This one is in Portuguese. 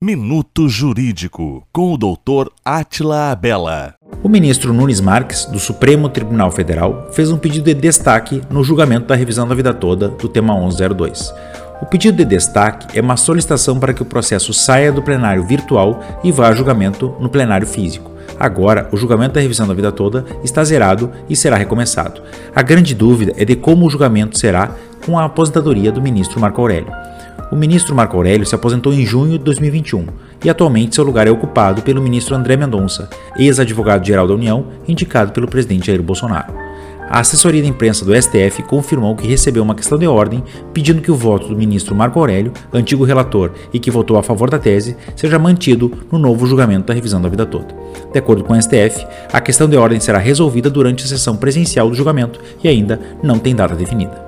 Minuto Jurídico, com o Dr. Atila Abela. O ministro Nunes Marques, do Supremo Tribunal Federal, fez um pedido de destaque no julgamento da revisão da vida toda do tema 1102. O pedido de destaque é uma solicitação para que o processo saia do plenário virtual e vá a julgamento no plenário físico. Agora, o julgamento da revisão da vida toda está zerado e será recomeçado. A grande dúvida é de como o julgamento será com a aposentadoria do ministro Marco Aurélio. O ministro Marco Aurélio se aposentou em junho de 2021 e atualmente seu lugar é ocupado pelo ministro André Mendonça, ex-advogado-geral da União, indicado pelo presidente Jair Bolsonaro. A assessoria de imprensa do STF confirmou que recebeu uma questão de ordem pedindo que o voto do ministro Marco Aurélio, antigo relator e que votou a favor da tese, seja mantido no novo julgamento da revisão da vida toda. De acordo com o STF, a questão de ordem será resolvida durante a sessão presencial do julgamento e ainda não tem data definida.